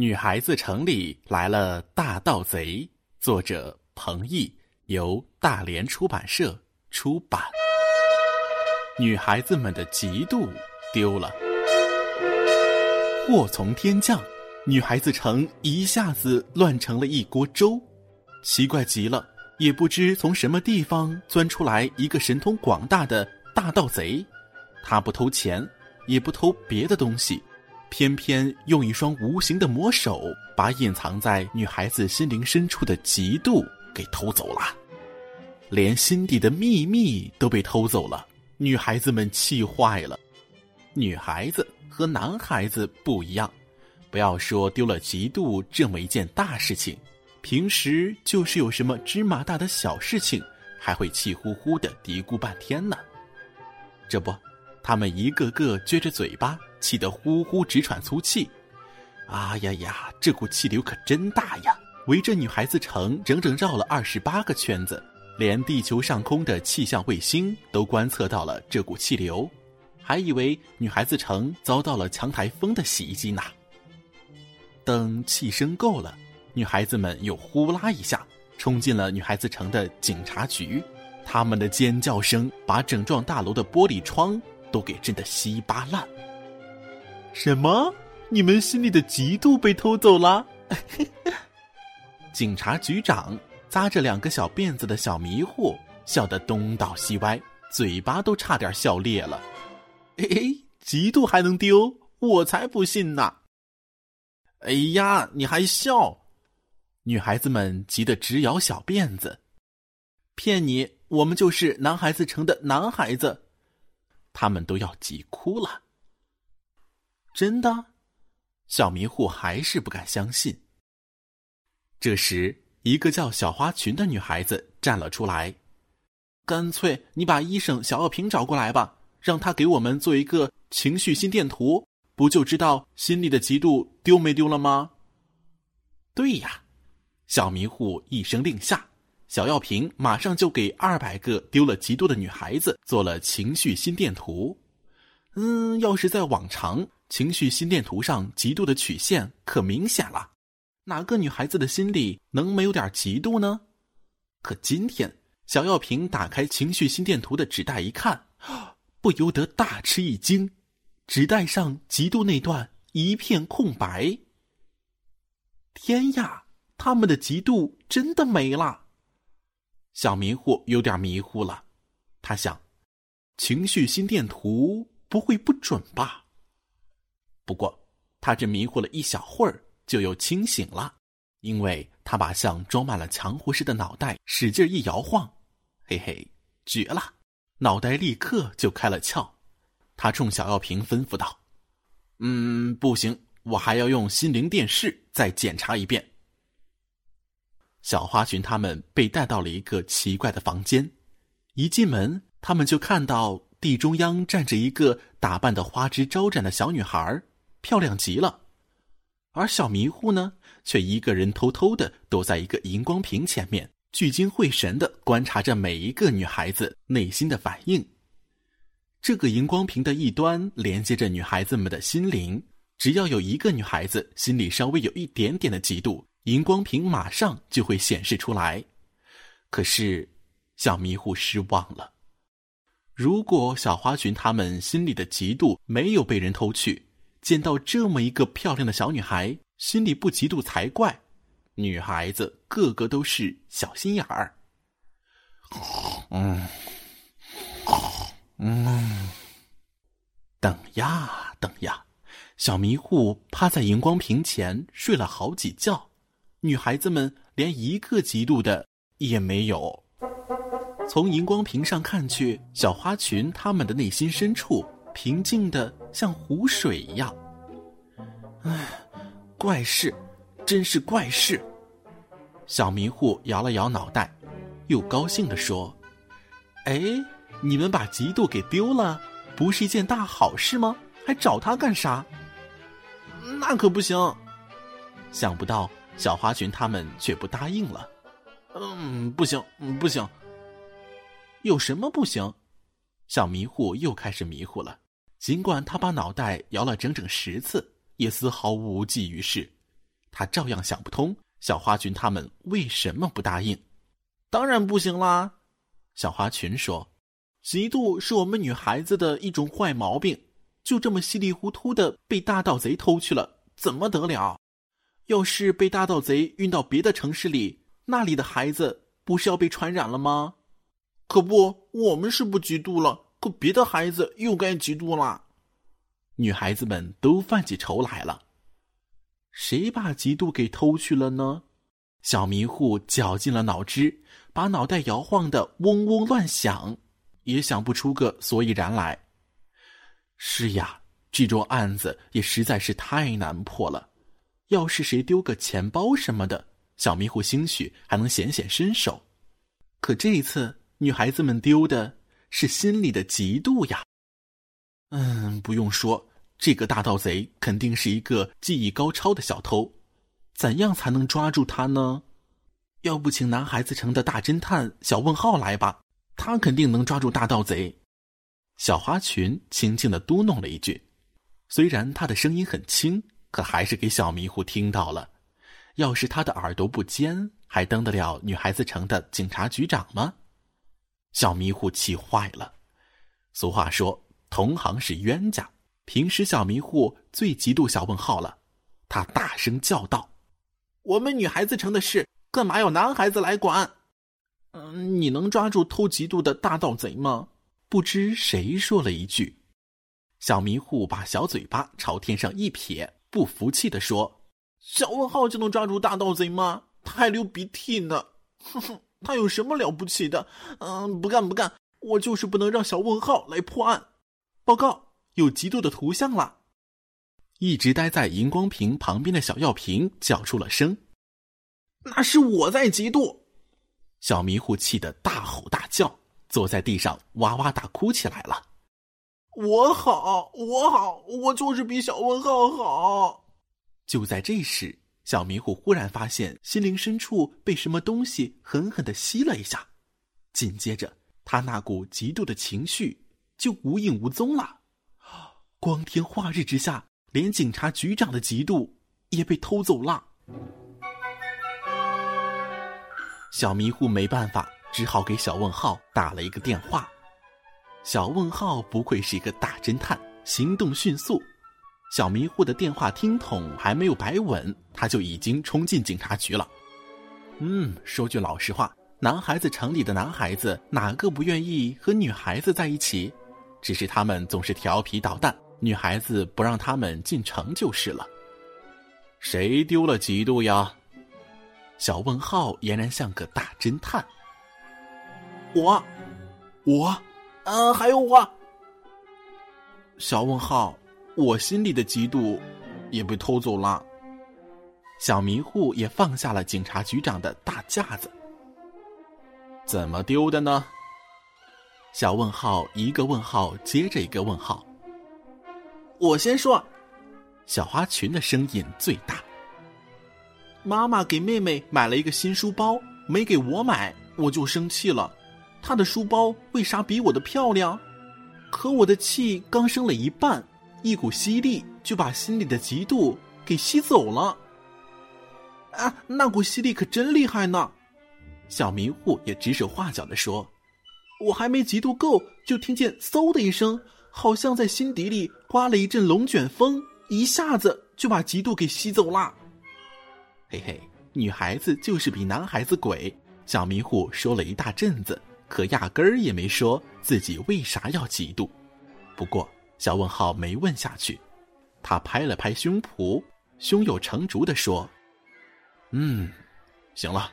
女孩子城里来了大盗贼，作者彭毅，由大连出版社出版。女孩子们的嫉妒丢了，祸从天降，女孩子城一下子乱成了一锅粥。奇怪极了，也不知从什么地方钻出来一个神通广大的大盗贼，他不偷钱，也不偷别的东西。偏偏用一双无形的魔手，把隐藏在女孩子心灵深处的嫉妒给偷走了，连心底的秘密都被偷走了。女孩子们气坏了。女孩子和男孩子不一样，不要说丢了嫉妒这么一件大事情，平时就是有什么芝麻大的小事情，还会气呼呼的嘀咕半天呢。这不，他们一个个撅着嘴巴。气得呼呼直喘粗气，啊呀呀！这股气流可真大呀！围着女孩子城整整绕了二十八个圈子，连地球上空的气象卫星都观测到了这股气流，还以为女孩子城遭到了强台风的袭击呢。等气声够了，女孩子们又呼啦一下冲进了女孩子城的警察局，他们的尖叫声把整幢大楼的玻璃窗都给震得稀巴烂。什么？你们心里的嫉妒被偷走了？警察局长扎着两个小辫子的小迷糊笑得东倒西歪，嘴巴都差点笑裂了。哎，嫉妒还能丢？我才不信呢！哎呀，你还笑？女孩子们急得直摇小辫子。骗你，我们就是男孩子城的男孩子，他们都要急哭了。真的，小迷糊还是不敢相信。这时，一个叫小花裙的女孩子站了出来：“干脆你把医生小药瓶找过来吧，让他给我们做一个情绪心电图，不就知道心里的嫉妒丢没丢了吗？”对呀，小迷糊一声令下，小药瓶马上就给二百个丢了嫉妒的女孩子做了情绪心电图。嗯，要是在往常。情绪心电图上嫉妒的曲线可明显了，哪个女孩子的心里能没有点嫉妒呢？可今天小药瓶打开情绪心电图的纸袋一看，不由得大吃一惊，纸袋上嫉妒那段一片空白。天呀，他们的嫉妒真的没了！小迷糊有点迷糊了，他想，情绪心电图不会不准吧？不过，他这迷糊了一小会儿，就又清醒了，因为他把像装满了强湖似的脑袋使劲一摇晃，嘿嘿，绝了！脑袋立刻就开了窍。他冲小药瓶吩咐道：“嗯，不行，我还要用心灵电视再检查一遍。”小花裙他们被带到了一个奇怪的房间，一进门，他们就看到地中央站着一个打扮的花枝招展的小女孩。漂亮极了，而小迷糊呢，却一个人偷偷的躲在一个荧光屏前面，聚精会神的观察着每一个女孩子内心的反应。这个荧光屏的一端连接着女孩子们的心灵，只要有一个女孩子心里稍微有一点点的嫉妒，荧光屏马上就会显示出来。可是，小迷糊失望了。如果小花裙他们心里的嫉妒没有被人偷去，见到这么一个漂亮的小女孩，心里不嫉妒才怪。女孩子个个都是小心眼儿。嗯，嗯，等呀等呀，小迷糊趴在荧光屏前睡了好几觉。女孩子们连一个嫉妒的也没有。从荧光屏上看去，小花裙他们的内心深处。平静的像湖水一样。唉，怪事，真是怪事。小迷糊摇了摇脑袋，又高兴的说：“哎，你们把嫉妒给丢了，不是一件大好事吗？还找他干啥？那可不行。想不到小花裙他们却不答应了。嗯，不行，不行。有什么不行？小迷糊又开始迷糊了。尽管他把脑袋摇了整整十次，也丝毫无济于事。他照样想不通小花裙他们为什么不答应。当然不行啦！小花裙说：“嫉妒是我们女孩子的一种坏毛病，就这么稀里糊涂的被大盗贼偷去了，怎么得了？要是被大盗贼运到别的城市里，那里的孩子不是要被传染了吗？可不，我们是不嫉妒了，可别的孩子又该嫉妒了。”女孩子们都犯起愁来了。谁把嫉妒给偷去了呢？小迷糊绞尽了脑汁，把脑袋摇晃的嗡嗡乱响，也想不出个所以然来。是呀，这桩案子也实在是太难破了。要是谁丢个钱包什么的，小迷糊兴许还能显显身手。可这一次，女孩子们丢的是心里的嫉妒呀。嗯，不用说，这个大盗贼肯定是一个技艺高超的小偷。怎样才能抓住他呢？要不请男孩子城的大侦探小问号来吧，他肯定能抓住大盗贼。小花裙轻轻的嘟哝了一句，虽然他的声音很轻，可还是给小迷糊听到了。要是他的耳朵不尖，还当得了女孩子城的警察局长吗？小迷糊气坏了。俗话说，同行是冤家。平时小迷糊最嫉妒小问号了，他大声叫道。我们女孩子城的事，干嘛要男孩子来管？嗯，你能抓住偷嫉妒的大盗贼吗？不知谁说了一句。小迷糊把小嘴巴朝天上一撇，不服气的说：“小问号就能抓住大盗贼吗？他还流鼻涕呢！哼哼，他有什么了不起的？嗯，不干不干，我就是不能让小问号来破案。报告，有嫉妒的图像了。”一直待在荧光屏旁边的小药瓶叫出了声：“那是我在嫉妒！”小迷糊气得大吼大叫，坐在地上哇哇大哭起来了。我好，我好，我就是比小问号好。就在这时，小迷糊忽然发现心灵深处被什么东西狠狠的吸了一下，紧接着他那股嫉妒的情绪就无影无踪了。光天化日之下。连警察局长的嫉妒也被偷走了。小迷糊没办法，只好给小问号打了一个电话。小问号不愧是一个大侦探，行动迅速。小迷糊的电话听筒还没有摆稳，他就已经冲进警察局了。嗯，说句老实话，男孩子城里的男孩子哪个不愿意和女孩子在一起？只是他们总是调皮捣蛋。女孩子不让他们进城就是了。谁丢了嫉妒呀？小问号俨然像个大侦探。我，我，呃，还有我。小问号，我心里的嫉妒也被偷走了。小迷糊也放下了警察局长的大架子。怎么丢的呢？小问号一个问号接着一个问号。我先说，小花裙的声音最大。妈妈给妹妹买了一个新书包，没给我买，我就生气了。她的书包为啥比我的漂亮？可我的气刚生了一半，一股吸力就把心里的嫉妒给吸走了。啊，那股吸力可真厉害呢！小迷糊也指手画脚的说：“我还没嫉妒够，就听见嗖的一声。”好像在心底里刮了一阵龙卷风，一下子就把嫉妒给吸走了。嘿嘿，女孩子就是比男孩子鬼。小迷糊说了一大阵子，可压根儿也没说自己为啥要嫉妒。不过小问号没问下去，他拍了拍胸脯，胸有成竹的说：“嗯，行了，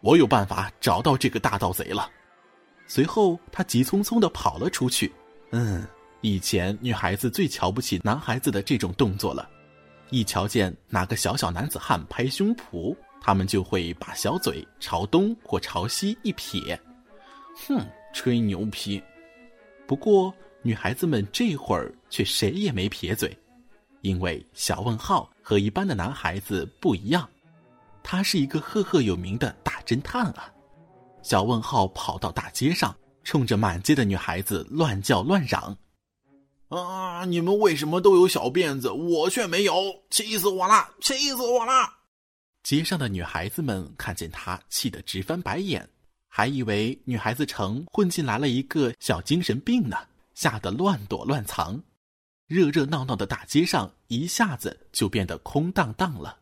我有办法找到这个大盗贼了。”随后他急匆匆的跑了出去。嗯。以前女孩子最瞧不起男孩子的这种动作了，一瞧见哪个小小男子汉拍胸脯，他们就会把小嘴朝东或朝西一撇，哼，吹牛皮。不过女孩子们这会儿却谁也没撇嘴，因为小问号和一般的男孩子不一样，他是一个赫赫有名的大侦探啊。小问号跑到大街上，冲着满街的女孩子乱叫乱嚷。啊！你们为什么都有小辫子，我却没有？气死我了！气死我了！街上的女孩子们看见他，气得直翻白眼，还以为女孩子城混进来了一个小精神病呢，吓得乱躲乱藏。热热闹闹的大街上一下子就变得空荡荡了。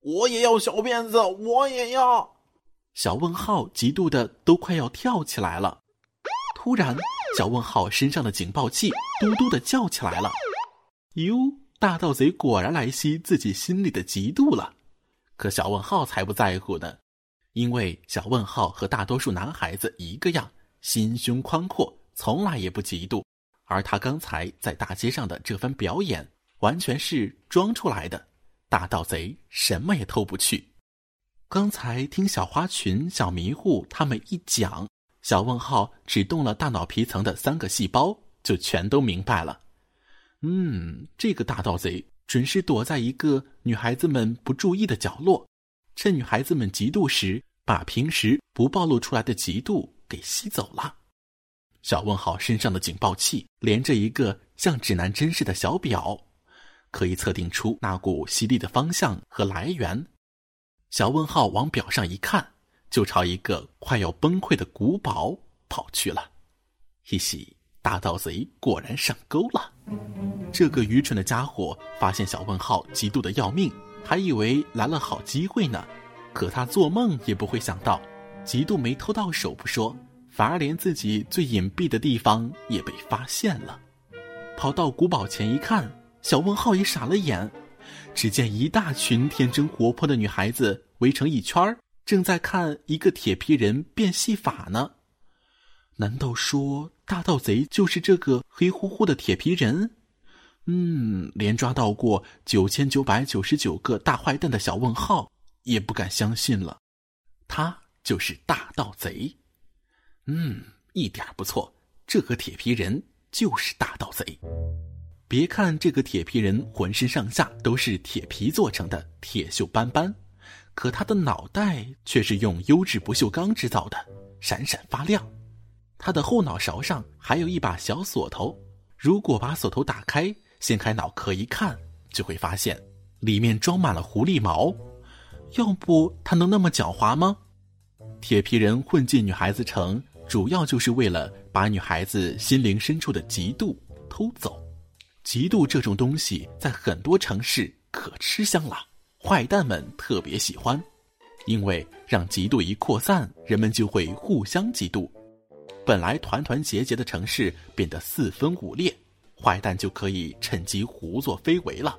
我也要小辫子，我也要！小问号嫉妒的都快要跳起来了。突然，小问号身上的警报器嘟嘟的叫起来了。哟，大盗贼果然来吸自己心里的嫉妒了。可小问号才不在乎呢，因为小问号和大多数男孩子一个样，心胸宽阔，从来也不嫉妒。而他刚才在大街上的这番表演，完全是装出来的。大盗贼什么也偷不去。刚才听小花裙、小迷糊他们一讲，小问号只动了大脑皮层的三个细胞，就全都明白了。嗯，这个大盗贼准是躲在一个女孩子们不注意的角落，趁女孩子们嫉妒时，把平时不暴露出来的嫉妒给吸走了。小问号身上的警报器连着一个像指南针似的小表，可以测定出那股吸力的方向和来源。小问号往表上一看，就朝一个快要崩溃的古堡跑去了。嘻嘻，大盗贼果然上钩了。这个愚蠢的家伙发现小问号嫉妒的要命，还以为来了好机会呢。可他做梦也不会想到，嫉妒没偷到手不说。反而连自己最隐蔽的地方也被发现了，跑到古堡前一看，小问号也傻了眼。只见一大群天真活泼的女孩子围成一圈儿正在看一个铁皮人变戏法呢。难道说大盗贼就是这个黑乎乎的铁皮人？嗯，连抓到过九千九百九十九个大坏蛋的小问号也不敢相信了，他就是大盗贼。嗯，一点不错，这个铁皮人就是大盗贼。别看这个铁皮人浑身上下都是铁皮做成的，铁锈斑斑，可他的脑袋却是用优质不锈钢制造的，闪闪发亮。他的后脑勺上还有一把小锁头，如果把锁头打开，掀开脑壳一看，就会发现里面装满了狐狸毛。要不他能那么狡猾吗？铁皮人混进女孩子城。主要就是为了把女孩子心灵深处的嫉妒偷走。嫉妒这种东西在很多城市可吃香了，坏蛋们特别喜欢，因为让嫉妒一扩散，人们就会互相嫉妒。本来团团结结的城市变得四分五裂，坏蛋就可以趁机胡作非为了。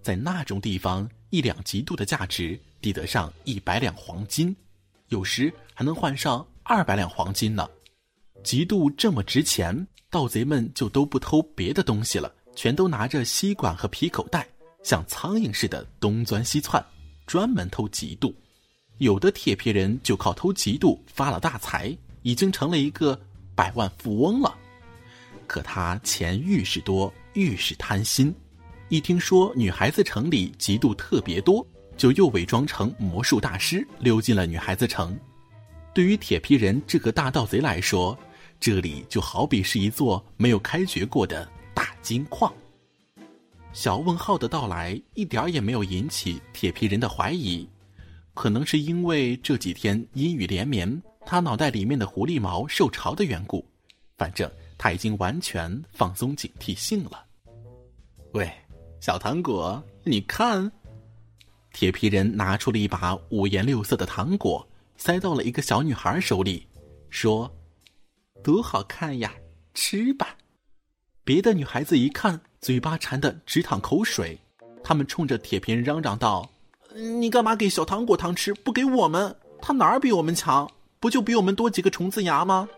在那种地方，一两嫉妒的价值抵得上一百两黄金，有时还能换上。二百两黄金呢，嫉妒这么值钱，盗贼们就都不偷别的东西了，全都拿着吸管和皮口袋，像苍蝇似的东钻西窜，专门偷嫉妒。有的铁皮人就靠偷嫉妒发了大财，已经成了一个百万富翁了。可他钱愈是多，愈是贪心。一听说女孩子城里嫉妒特别多，就又伪装成魔术大师溜进了女孩子城。对于铁皮人这个大盗贼来说，这里就好比是一座没有开掘过的大金矿。小问号的到来一点也没有引起铁皮人的怀疑，可能是因为这几天阴雨连绵，他脑袋里面的狐狸毛受潮的缘故。反正他已经完全放松警惕性了。喂，小糖果，你看，铁皮人拿出了一把五颜六色的糖果。塞到了一个小女孩手里，说：“多好看呀，吃吧。”别的女孩子一看，嘴巴馋得直淌口水，他们冲着铁皮人嚷嚷道：“你干嘛给小糖果糖吃，不给我们？他哪儿比我们强？不就比我们多几个虫子牙吗？”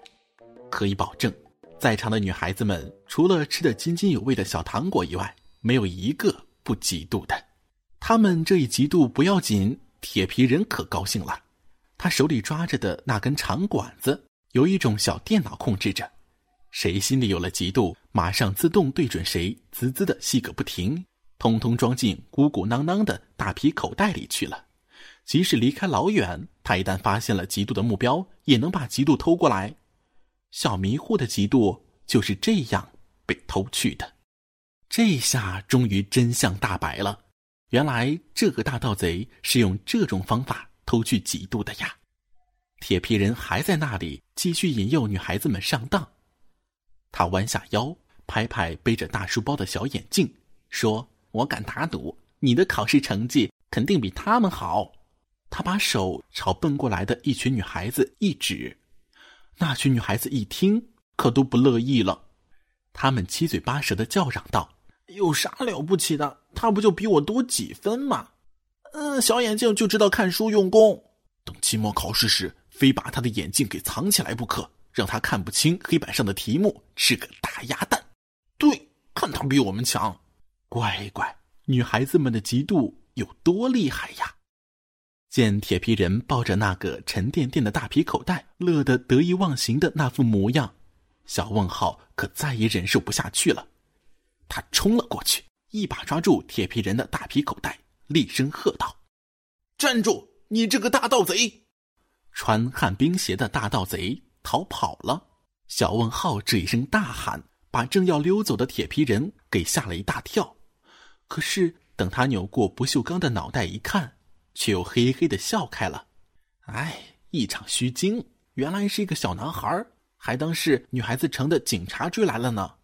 可以保证，在场的女孩子们除了吃得津津有味的小糖果以外，没有一个不嫉妒的。他们这一嫉妒不要紧，铁皮人可高兴了。他手里抓着的那根长管子，由一种小电脑控制着，谁心里有了嫉妒，马上自动对准谁，滋滋的吸个不停，通通装进鼓鼓囊囊的大皮口袋里去了。即使离开老远，他一旦发现了嫉妒的目标，也能把嫉妒偷过来。小迷糊的嫉妒就是这样被偷去的。这下终于真相大白了，原来这个大盗贼是用这种方法都去嫉妒的呀！铁皮人还在那里继续引诱女孩子们上当。他弯下腰，拍拍背着大书包的小眼镜，说：“我敢打赌，你的考试成绩肯定比他们好。”他把手朝奔过来的一群女孩子一指，那群女孩子一听，可都不乐意了。他们七嘴八舌的叫嚷道：“有啥了不起的？他不就比我多几分吗？嗯，小眼镜就知道看书用功，等期末考试时，非把他的眼镜给藏起来不可，让他看不清黑板上的题目，是个大鸭蛋。对，看他比我们强。乖乖，女孩子们的嫉妒有多厉害呀！”见铁皮人抱着那个沉甸甸的大皮口袋，乐得得意忘形的那副模样，小问号可再也忍受不下去了。他冲了过去，一把抓住铁皮人的大皮口袋，厉声喝道：“站住！你这个大盗贼！”穿旱冰鞋的大盗贼逃跑了。小问号这一声大喊，把正要溜走的铁皮人给吓了一大跳。可是等他扭过不锈钢的脑袋一看，却又嘿嘿的笑开了，哎，一场虚惊，原来是一个小男孩，还当是女孩子城的警察追来了呢。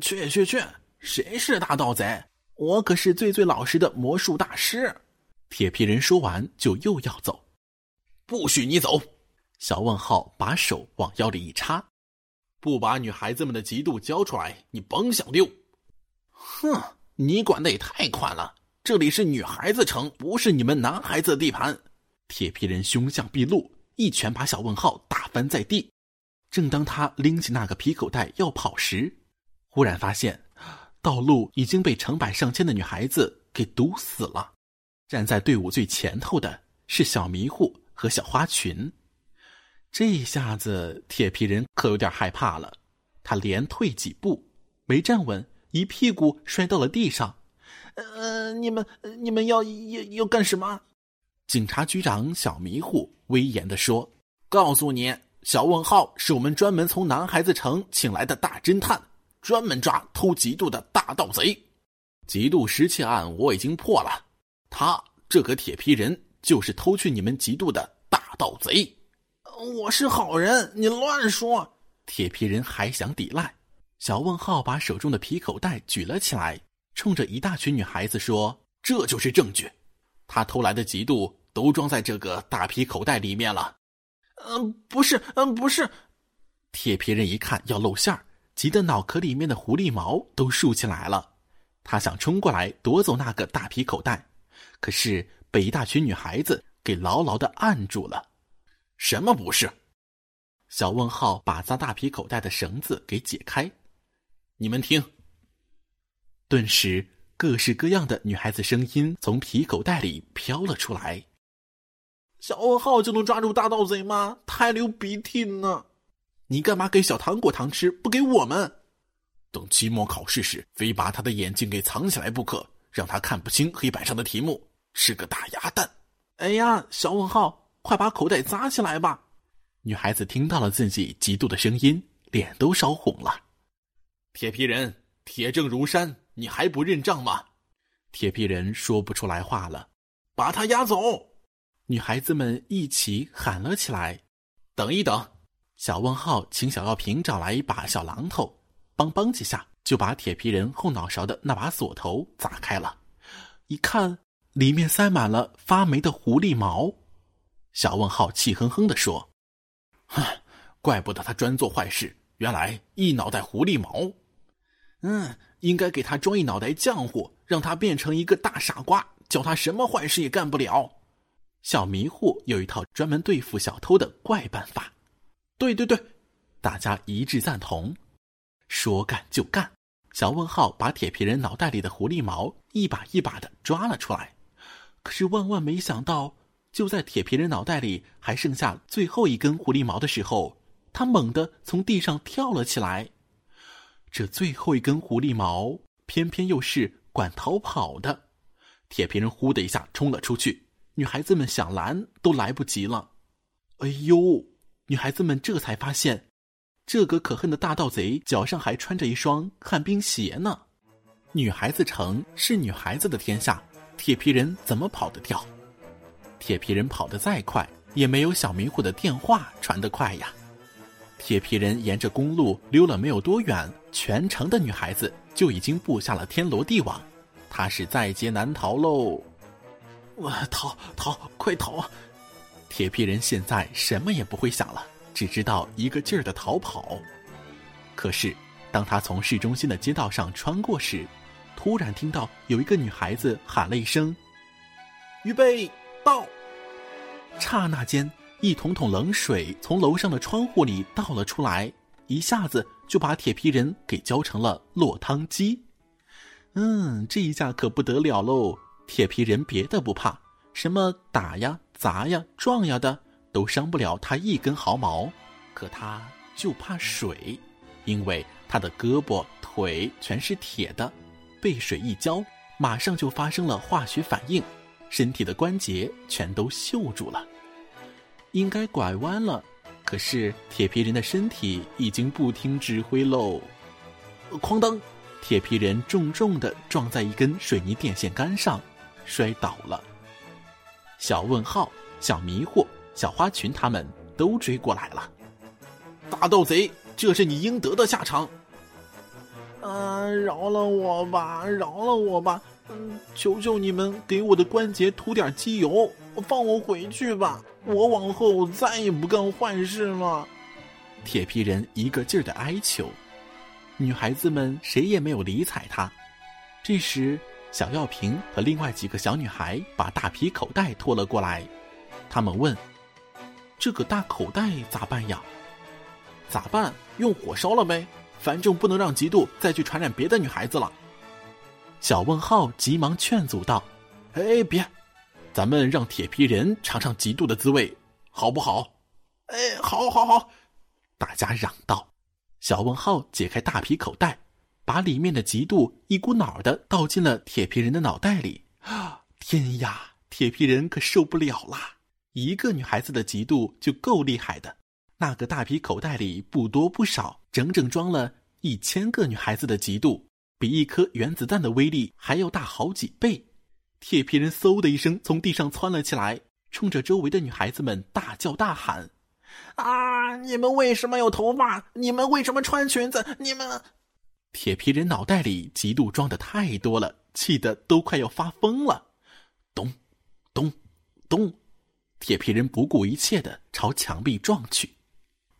去去去，谁是大盗贼？我可是最最老实的魔术大师。铁皮人说完就又要走，不许你走！小问号把手往腰里一插，不把女孩子们的嫉妒交出来，你甭想溜。哼，你管的也太宽了。这里是女孩子城，不是你们男孩子的地盘。铁皮人凶相毕露，一拳把小问号打翻在地。正当他拎起那个皮口袋要跑时，忽然发现道路已经被成百上千的女孩子给堵死了。站在队伍最前头的是小迷糊和小花裙。这下子铁皮人可有点害怕了，他连退几步，没站稳，一屁股摔到了地上。呃，你们你们要要要干什么？警察局长小迷糊威严的说：“告诉你，小问号是我们专门从男孩子城请来的大侦探，专门抓偷嫉妒的大盗贼。嫉妒失窃案我已经破了，他这个铁皮人就是偷去你们嫉妒的大盗贼。我是好人，你乱说！铁皮人还想抵赖，小问号把手中的皮口袋举了起来。冲着一大群女孩子说：“这就是证据，他偷来的嫉妒都装在这个大皮口袋里面了。”“嗯，不是，嗯，不是。”铁皮人一看要露馅儿，急得脑壳里面的狐狸毛都竖起来了。他想冲过来夺走那个大皮口袋，可是被一大群女孩子给牢牢的按住了。“什么不是？”小问号把扎大皮口袋的绳子给解开，“你们听。”顿时，各式各样的女孩子声音从皮口袋里飘了出来。小问号就能抓住大盗贼吗？太流鼻涕呢！你干嘛给小糖果糖吃，不给我们？等期末考试时，非把他的眼睛给藏起来不可，让他看不清黑板上的题目，是个大鸭蛋！哎呀，小问号，快把口袋扎起来吧！女孩子听到了自己嫉妒的声音，脸都烧红了。铁皮人，铁证如山。你还不认账吗？铁皮人说不出来话了，把他押走！女孩子们一起喊了起来。等一等，小问号请小药瓶找来一把小榔头，梆梆几下就把铁皮人后脑勺的那把锁头砸开了。一看，里面塞满了发霉的狐狸毛。小问号气哼哼地说：“哼，怪不得他专做坏事，原来一脑袋狐狸毛。”嗯。应该给他装一脑袋浆糊，让他变成一个大傻瓜，叫他什么坏事也干不了。小迷糊有一套专门对付小偷的怪办法。对对对，大家一致赞同。说干就干，小问号把铁皮人脑袋里的狐狸毛一把一把的抓了出来。可是万万没想到，就在铁皮人脑袋里还剩下最后一根狐狸毛的时候，他猛地从地上跳了起来。这最后一根狐狸毛，偏偏又是管逃跑的。铁皮人呼的一下冲了出去，女孩子们想拦都来不及了。哎呦！女孩子们这才发现，这个可恨的大盗贼脚上还穿着一双旱冰鞋呢。女孩子城是女孩子的天下，铁皮人怎么跑得掉？铁皮人跑得再快，也没有小迷糊的电话传得快呀。铁皮人沿着公路溜了没有多远，全城的女孩子就已经布下了天罗地网，他是在劫难逃喽！我逃逃，快逃啊！铁皮人现在什么也不会想了，只知道一个劲儿的逃跑。可是，当他从市中心的街道上穿过时，突然听到有一个女孩子喊了一声：“预备，到！”刹那间。一桶桶冷水从楼上的窗户里倒了出来，一下子就把铁皮人给浇成了落汤鸡。嗯，这一下可不得了喽！铁皮人别的不怕，什么打呀、砸呀、撞呀的，都伤不了他一根毫毛。可他就怕水，因为他的胳膊腿全是铁的，被水一浇，马上就发生了化学反应，身体的关节全都锈住了。应该拐弯了，可是铁皮人的身体已经不听指挥喽！哐当，铁皮人重重的撞在一根水泥电线杆上，摔倒了。小问号、小迷糊、小花裙他们都追过来了。大盗贼，这是你应得的下场！啊，饶了我吧，饶了我吧！嗯，求求你们给我的关节涂点机油，放我回去吧。我往后再也不干坏事了。铁皮人一个劲儿的哀求，女孩子们谁也没有理睬他。这时，小药瓶和另外几个小女孩把大皮口袋拖了过来。他们问：“这个大口袋咋办呀？”“咋办？用火烧了呗。反正不能让嫉妒再去传染别的女孩子了。”小问号急忙劝阻道：“哎，别！咱们让铁皮人尝尝嫉妒的滋味，好不好？”“哎，好，好，好！”大家嚷道。小问号解开大皮口袋，把里面的嫉妒一股脑的倒进了铁皮人的脑袋里。啊！天呀，铁皮人可受不了啦！一个女孩子的嫉妒就够厉害的，那个大皮口袋里不多不少，整整装了一千个女孩子的嫉妒。比一颗原子弹的威力还要大好几倍！铁皮人嗖的一声从地上窜了起来，冲着周围的女孩子们大叫大喊：“啊！你们为什么有头发？你们为什么穿裙子？你们……”铁皮人脑袋里嫉妒装的太多了，气得都快要发疯了。咚，咚，咚！铁皮人不顾一切的朝墙壁撞去，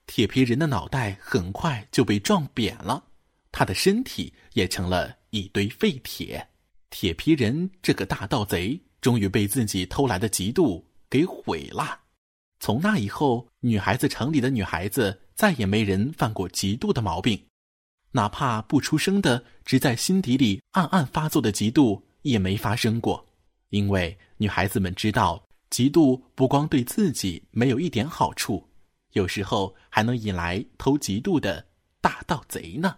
铁皮人的脑袋很快就被撞扁了。他的身体也成了一堆废铁，铁皮人这个大盗贼终于被自己偷来的嫉妒给毁了。从那以后，女孩子城里的女孩子再也没人犯过嫉妒的毛病，哪怕不出声的，只在心底里暗暗发作的嫉妒也没发生过，因为女孩子们知道，嫉妒不光对自己没有一点好处，有时候还能引来偷嫉妒的大盗贼呢。